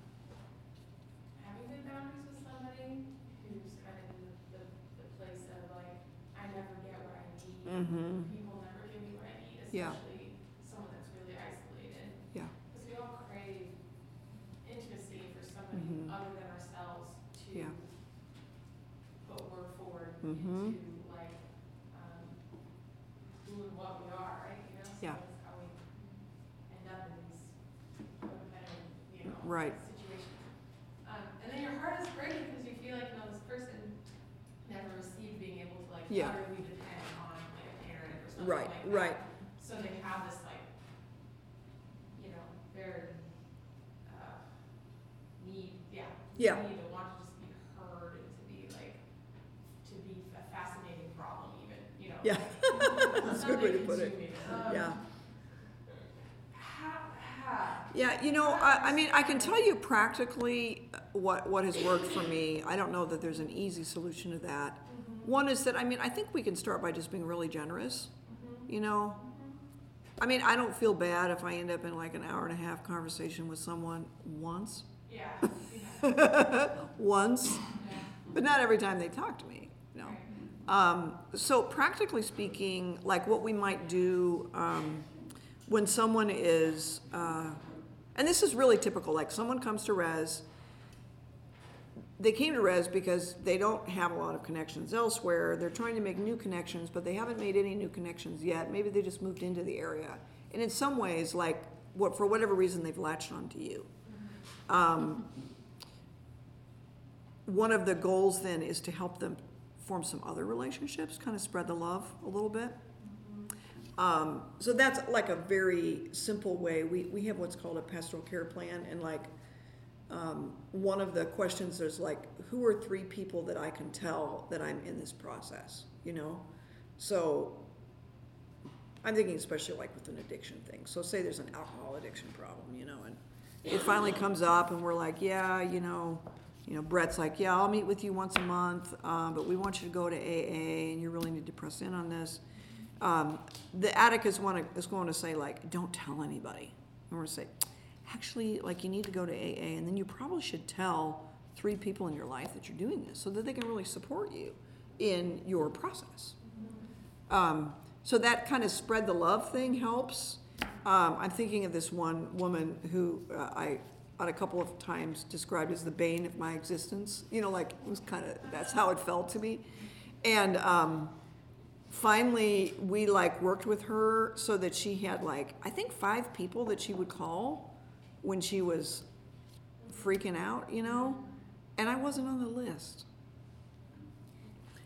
having good boundaries with somebody who's kind of in the, the, the place of like, I never get what
Mm-hmm,
People never give me what I need,
Yeah.
especially someone that's really isolated.
yeah,
Because we all crave intimacy for somebody
Mhm.
other than ourselves to
Yeah.
put word forward
Mhm.
into like, um, who and what we are, right, you know?
Yeah.
So that's how we end up in these codependent, you know,
Right.
situations. Um, and then your heart is breaking because you feel like, you know, this person never received being able to like
Yeah.
utterly depend on like a parent or something
right,
like that.
right,
So they have this like, you know, very, uh, need, yeah.
Yeah.
Need to want to just be heard and to be like, to be a fascinating problem even, you know.
Yeah.
like,
That's a good way to
something
put it.
consuming. Um,
yeah.
How, how,
Yeah, you know, I, I mean, I can tell you practically what, what has worked for me. I don't know that there's an easy solution to that. One is that, I mean, I think we can start by just being really generous, you know? I mean, I don't feel bad if I end up in like an hour and a half conversation with someone once,
yeah, yeah,
once,
yeah,
but not every time they talk to me, no. Um, so practically speaking, like what we might do um, when someone is, uh, and this is really typical, like someone comes to res, they came to res because they don't have a lot of connections elsewhere. They're trying to make new connections, but they haven't made any new connections yet. Maybe they just moved into the area, and in some ways, like what for whatever reason, they've latched onto you. Um, one of the goals then is to help them form some other relationships, kind of spread the love a little bit. Um, so that's like a very simple way. We, we have what's called a pastoral care plan, and like um, one of the questions is like, who are three people that I can tell that I'm in this process? You know, so I'm thinking especially like with an addiction thing. So say there's an alcohol addiction problem, you know, and it finally comes up, and we're like, yeah, you know, you know, Brett's like, yeah, I'll meet with you once a month, um, but we want you to go to AA, and you really need to press in on this. Um, the addict is one is going to say like, don't tell anybody. And we're going to say, actually, like you need to go to AA, and then you probably should tell three people in your life that you're doing this, so that they can really support you in your process. Um, so that kind of spread the love thing helps. Um, I'm thinking of this one woman who uh, I, on a couple of times, described as the bane of my existence. You know, like it was kind of that's how it felt to me. And um, finally, we like worked with her so that she had like I think five people that she would call when she was freaking out. You know, and I wasn't on the list.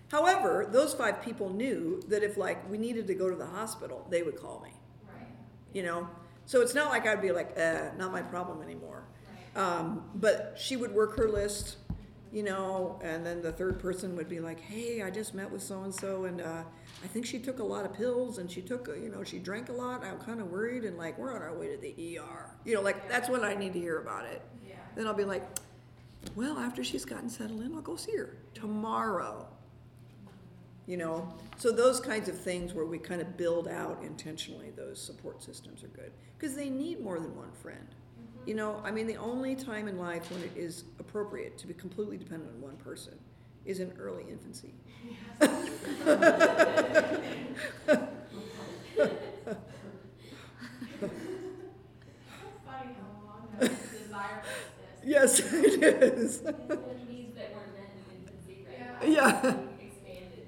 However, those five people knew that if like we needed to go to the hospital, they would call me.
Right,
You know, so it's not like I'd be like, uh, not my problem anymore.
right.
Um, but she would work her list, you know, and then the third person would be like, hey, I just met with so and so, and uh, I think she took a lot of pills, and she took, a, you know, she drank a lot. I'm kind of worried, and like we're on our way to the ER. You know, like that's when I need to hear about it.
Yeah,
Then I'll be like, well, after she's gotten settled in, I'll go see her tomorrow. You know, so those kinds of things where we kind of build out intentionally those support systems are good because they need more than one friend. You know, I mean, the only time in life when it is appropriate to be completely dependent on one person is in early infancy. Yes, it is.
Yeah.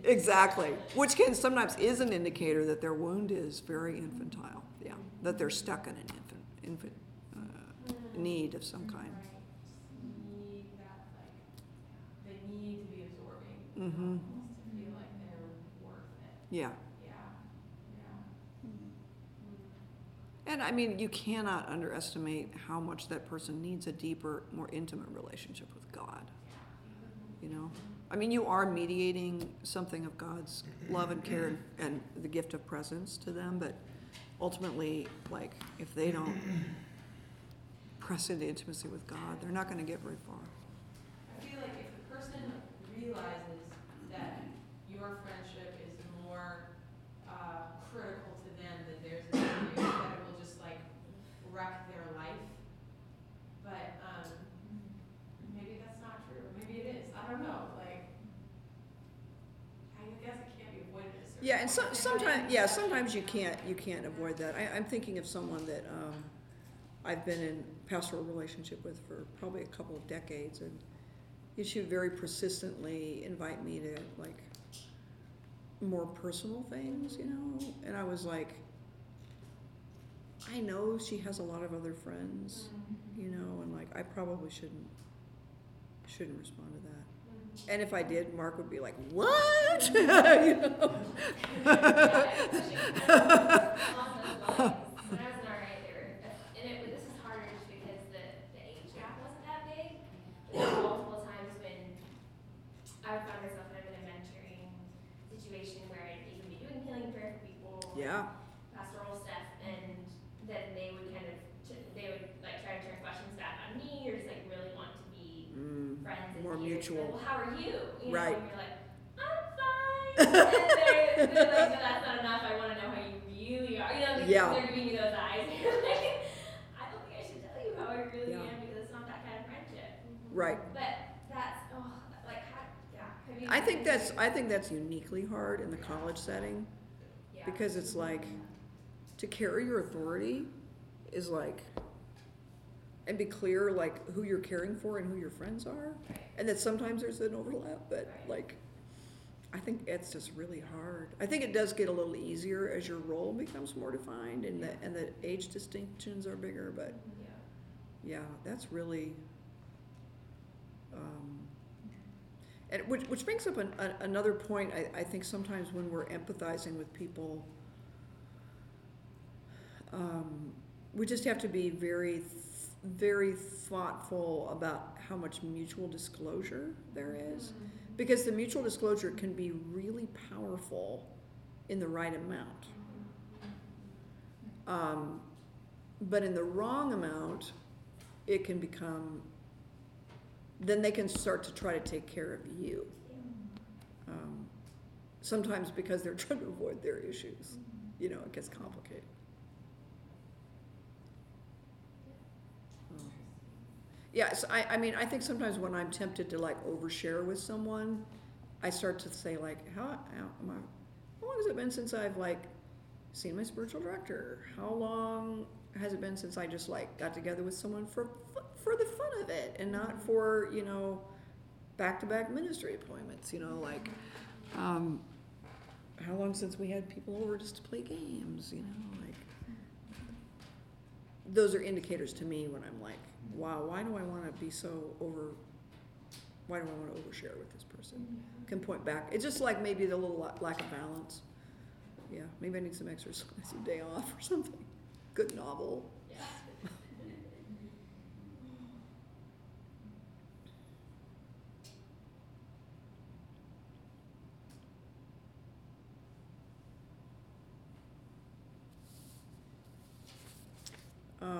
Exactly. Which can sometimes is an indicator that their wound is very infantile. Yeah. that they're stuck in an infant, infant, uh, need of some kind.
Right, need that, like, they need to be absorbing.
Mm-hmm,
almost To feel like they're worth it,
yeah.
yeah, yeah.
And I mean, you cannot underestimate how much that person needs a deeper, more intimate relationship with God, you know? I mean, you are mediating something of God's love and care and the gift of presence to them, but ultimately, like, if they don't press into intimacy with God, they're not gonna get very far.
I feel like if the person realizes that your friendship is more uh, critical to them than theirs is to you, that it will just like wreck their life. But um, maybe that's not true. Maybe it is. I don't know. Like, I guess it can't be avoided. a
Yeah, and so, sometimes, yeah, sometimes you can't, you can't avoid that. I, I'm thinking of someone that, um, I've been in pastoral relationship with for probably a couple of decades, and she would very persistently invite me to, like, more personal things, you know? And I was like, I know she has a lot of other friends,
Mm,
you know, and like, I probably shouldn't, shouldn't respond to that.
mm.
And if I did, Mark would be like, what? You know?
When I was in RA, there were, and it, this is harder just because the, the age gap wasn't that big. There were multiple times when I would find myself kind of in a mentoring situation where I'd even be doing healing prayer for people.
Yeah,
pastoral stuff, and then they would kind of, t- they would like try to turn questions back on me, or just like really want to be
mm,
friends and
More
hear,
mutual.
Well, how are you? You
Right.
know, and you're like, I'm fine. and they're, they're like, no, that's not enough. I want to know how you really are. You know, like,
Yeah.
they're giving you those eyes. And you're like, I don't think I should tell you how I really
Yeah.
am because it's not that kind of friendship.
right.
But that's, oh, like, how, yeah. Have you
I think that's, I think that's uniquely hard in the college setting,
yeah.
because it's like, to carry your authority is like, and be clear, like, who you're caring for and who your friends are,
Right.
and that sometimes there's an overlap, but
Right.
like, I think it's just really hard. I think it does get a little easier as your role becomes more defined and the, and the age distinctions are bigger, but
Yeah.
Yeah, that's really, um, and which, which brings up an, a, another point, I, I think sometimes when we're empathizing with people, um, we just have to be very, th- very thoughtful about how much mutual disclosure there is. Because the mutual disclosure can be really powerful in the right amount. Um, but in the wrong amount, it can become, then they can start to try to take care of you. Um, sometimes because they're trying to avoid their issues. You know, it gets complicated. Um, Yes, I, I mean, I think sometimes when I'm tempted to like overshare with someone, I start to say like, how, how am I, how long has it been since I've like seen my spiritual director? How long has it been since I just like got together with someone for fu- for the fun of it and not for you know back-to-back ministry appointments? You know, like um, how long since we had people over just to play games? You know, like those are indicators to me when I'm like, wow, why do I want to be so over? Why do I want to overshare with this person? Can point back. It's just like maybe the little la- lack of balance. Yeah, maybe I need some exercise, a day off or something. Good novel.
Yeah.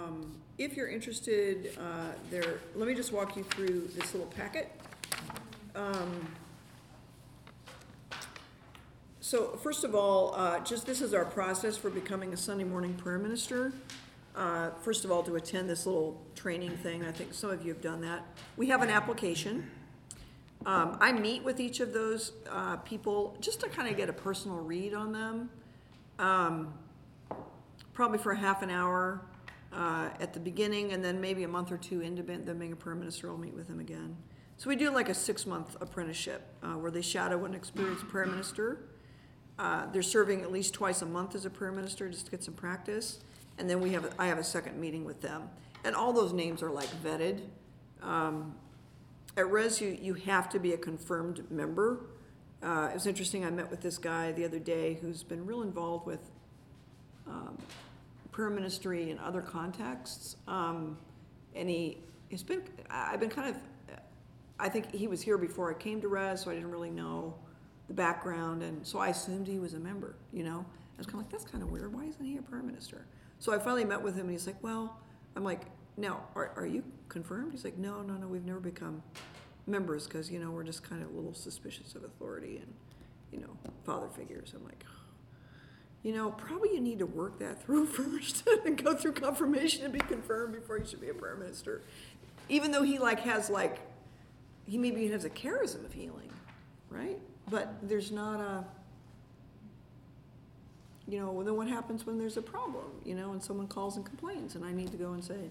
Um, if you're interested, uh, there, let me just walk you through this little packet. Um, so first of all, uh, just this is our process for becoming a Sunday morning prayer minister. Uh, first of all, to attend this little training thing, I think some of you have done that. We have an application. Um, I meet with each of those, uh, people just to kind of get a personal read on them. Um, probably for a half an hour uh, at the beginning, and then maybe a month or two into them being a prayer minister, I'll meet with them again. So we do like a six-month apprenticeship uh, where they shadow an experienced prayer minister. Uh, They're serving at least twice a month as a prayer minister just to get some practice. And then we have, I have a second meeting with them. And all those names are like vetted. Um, At Res, you, you have to be a confirmed member. Uh, it was interesting, I met with this guy the other day who's been real involved with, um, prayer ministry in other contexts. Um, and he, he's been, I've been kind of, I think he was here before I came to Res, so I didn't really know the background, and so I assumed he was a member, you know? I was kind of like, that's kind of weird, why isn't he a prayer minister? So I finally met with him, and he's like, well, I'm like, now, are, are you confirmed? He's like, no, no, no, we've never become members, because, you know, we're just kind of a little suspicious of authority and, you know, father figures. I'm like, you know, probably you need to work that through first and go through confirmation and be confirmed before you should be a prayer minister. Even though he like has like, he maybe has a charism of healing, right? But there's not a, you know, then what happens when there's a problem, you know, and someone calls and complains and I need to go and say,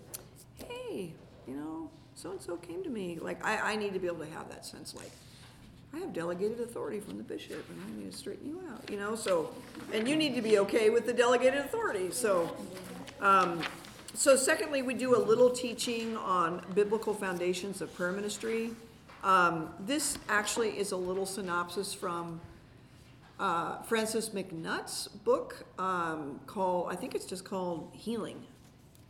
hey, you know, so-and-so came to me. Like, I, I need to be able to have that sense, like, I have delegated authority from the bishop and I need to straighten you out, you know, so, and you need to be okay with the delegated authority, so. Um, so secondly, we do a little teaching on biblical foundations of prayer ministry. Um, this actually is a little synopsis from uh, Francis MacNutt's book um, called, I think it's just called Healing.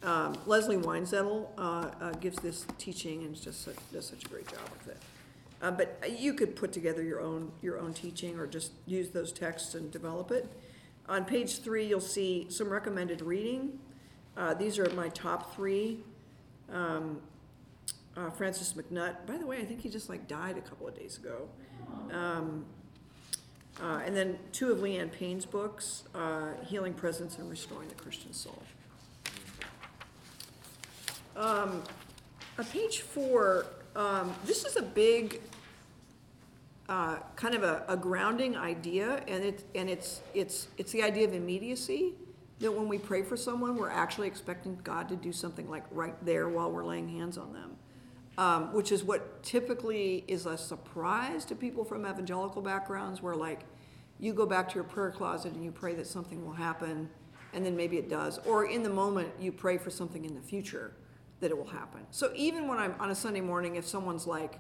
Um, Leslie Weinzettel uh, uh, gives this teaching and just such, does such a great job with it. Uh, but you could put together your own your own teaching or just use those texts and develop it. On page three, you'll see some recommended reading. Uh, these are my top three. Um, uh, Francis MacNutt. By the way, I think he just like died a couple of days ago. Um, uh, and then two of Leanne Payne's books, uh, Healing Presence and Restoring the Christian Soul. Um, on page four, um, this is a big, uh, kind of a, a grounding idea, and it, and it's, it's, it's the idea of immediacy. That when we pray for someone, we're actually expecting God to do something like right there while we're laying hands on them. Um, which is what typically is a surprise to people from evangelical backgrounds, where like, you go back to your prayer closet and you pray that something will happen, and then maybe it does. Or in the moment, you pray for something in the future that it will happen. So even when I'm on a Sunday morning, if someone's like,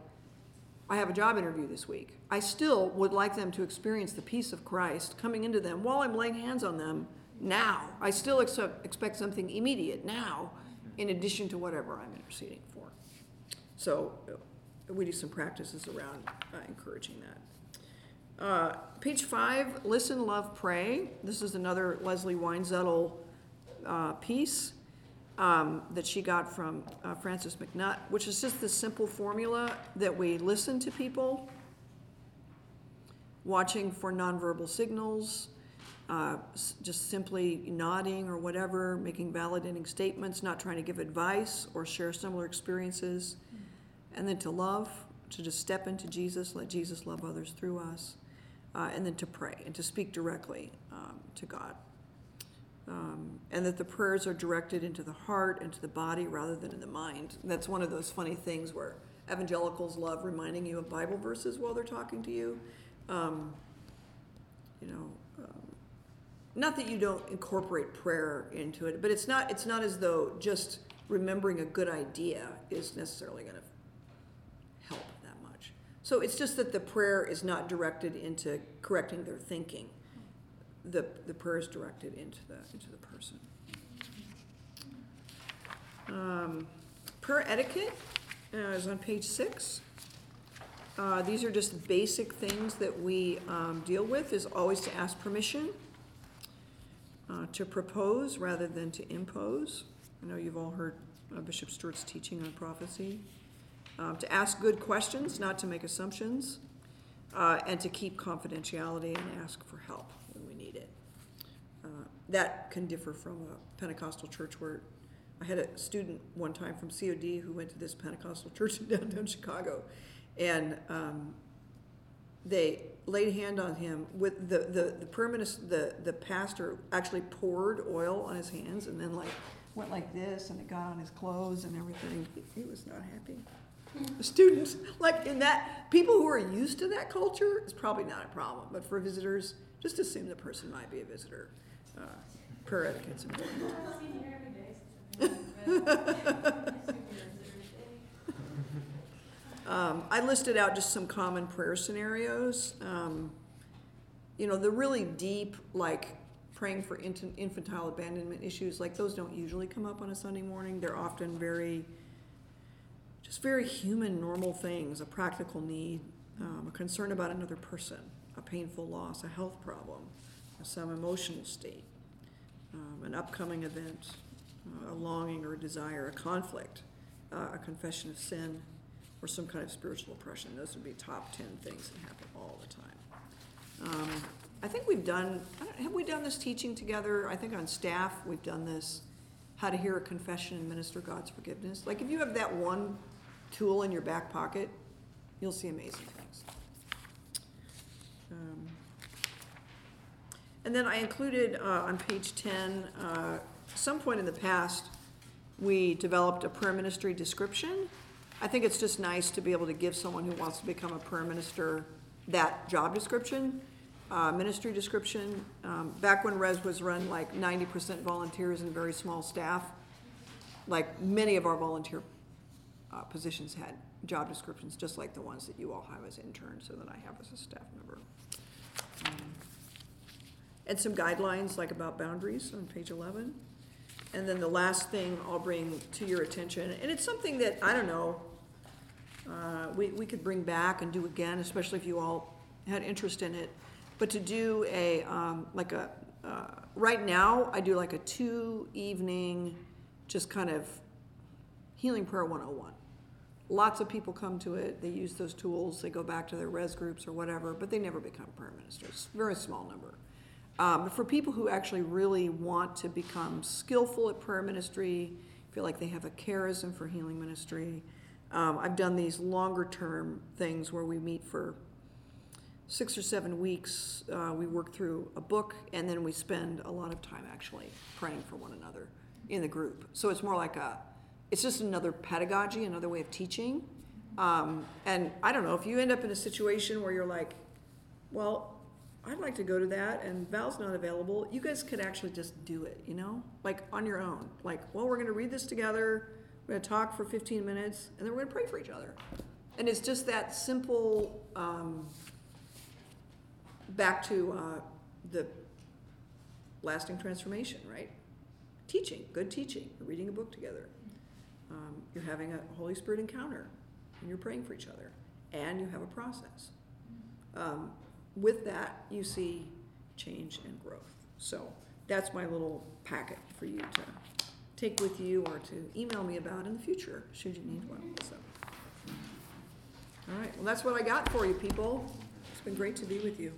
I have a job interview this week, I still would like them to experience the peace of Christ coming into them while I'm laying hands on them now. I still expect something immediate now, in addition to whatever I'm interceding for. So uh, we do some practices around uh, encouraging that. Uh, page five, listen, love, pray. This is another Leslie Weinzettel uh, piece um, that she got from uh, Francis MacNutt, which is just this simple formula that we listen to people, watching for nonverbal signals, uh, s- just simply nodding or whatever, making validating statements, not trying to give advice or share similar experiences, and then to love, to just step into Jesus, let Jesus love others through us, uh, and then to pray and to speak directly um, to God. Um, and that the prayers are directed into the heart and to the body rather than in the mind. That's one of those funny things where evangelicals love reminding you of Bible verses while they're talking to you. Um, you know, um, not that you don't incorporate prayer into it, but it's not it's not as though just remembering a good idea is necessarily going to help that much. So it's just that the prayer is not directed into correcting their thinking the, the prayer is directed into the, into the person. Um, prayer etiquette uh, is on page six. Uh, these are just basic things that we um, deal with, is always to ask permission, uh, to propose rather than to impose. I know you've all heard uh, Bishop Stewart's teaching on prophecy. Um, to ask good questions, not to make assumptions, uh, and to keep confidentiality and ask for help when we need it. Uh, That can differ from a Pentecostal church where, I had a student one time from COD who went to this Pentecostal church in downtown Chicago, and um, they laid hand on him with the, the, the permanent, the, the pastor actually poured oil on his hands and then like, went like this and it got on his clothes and everything. He, he was not happy. Students, like in that, people who are used to that culture is probably not a problem, but for visitors, just assume the person might be a visitor. Uh, prayer etiquette's important.
I've seen you every day since I've been in bed.
Um, I listed out just some common prayer scenarios. Um, you know, the really deep, like praying for infant, infantile abandonment issues, like those don't usually come up on a Sunday morning. They're often very, just very human, normal things, a practical need, um, a concern about another person, a painful loss, a health problem, some emotional state, um, an upcoming event, uh, a longing or a desire, a conflict, uh, a confession of sin, or some kind of spiritual oppression. Those would be top ten things that happen all the time. Um, I think we've done, have we done this teaching together? I think on staff, we've done this, how to hear a confession and minister God's forgiveness. Like, if you have that one tool in your back pocket, you'll see amazing things. Um, And then I included, uh, on page ten, uh, some point in the past, we developed a prayer ministry description. I think it's just nice to be able to give someone who wants to become a prayer minister that job description, uh, ministry description. Um, back when Res was run like ninety percent volunteers and very small staff, like many of our volunteer, uh, positions had job descriptions, just like the ones that you all have as interns, so that I have as a staff member. Um, And some guidelines, like about boundaries on page eleven. And then the last thing I'll bring to your attention, and it's something that, I don't know, uh, we, we could bring back and do again, especially if you all had interest in it. But to do a, um, like a, uh, right now, I do like a two evening, just kind of healing prayer one oh one. Lots of people come to it, they use those tools, they go back to their res groups or whatever, but they never become prayer ministers, very small number. Um, for people who actually really want to become skillful at prayer ministry, feel like they have a charism for healing ministry, um, I've done these longer term things where we meet for six or seven weeks. Uh, we work through a book and then we spend a lot of time actually praying for one another in the group. So it's more like a, it's just another pedagogy, another way of teaching. Um, and I don't know, if you end up in a situation where you're like, well, I'd like to go to that and Val's not available, you guys could actually just do it, you know? Like on your own. Like, well, we're gonna read this together, we're gonna talk for fifteen minutes, and then we're gonna pray for each other. And it's just that simple, um, back to, uh, the lasting transformation, right? Teaching, good teaching, You're reading a book together. Um, you're having a Holy Spirit encounter, and you're praying for each other, and you have a process. Um, with that, you see change and growth. So that's my little packet for you to take with you or to email me about in the future, should you need one, so. All right, well, that's what I got for you, people. It's been great to be with you.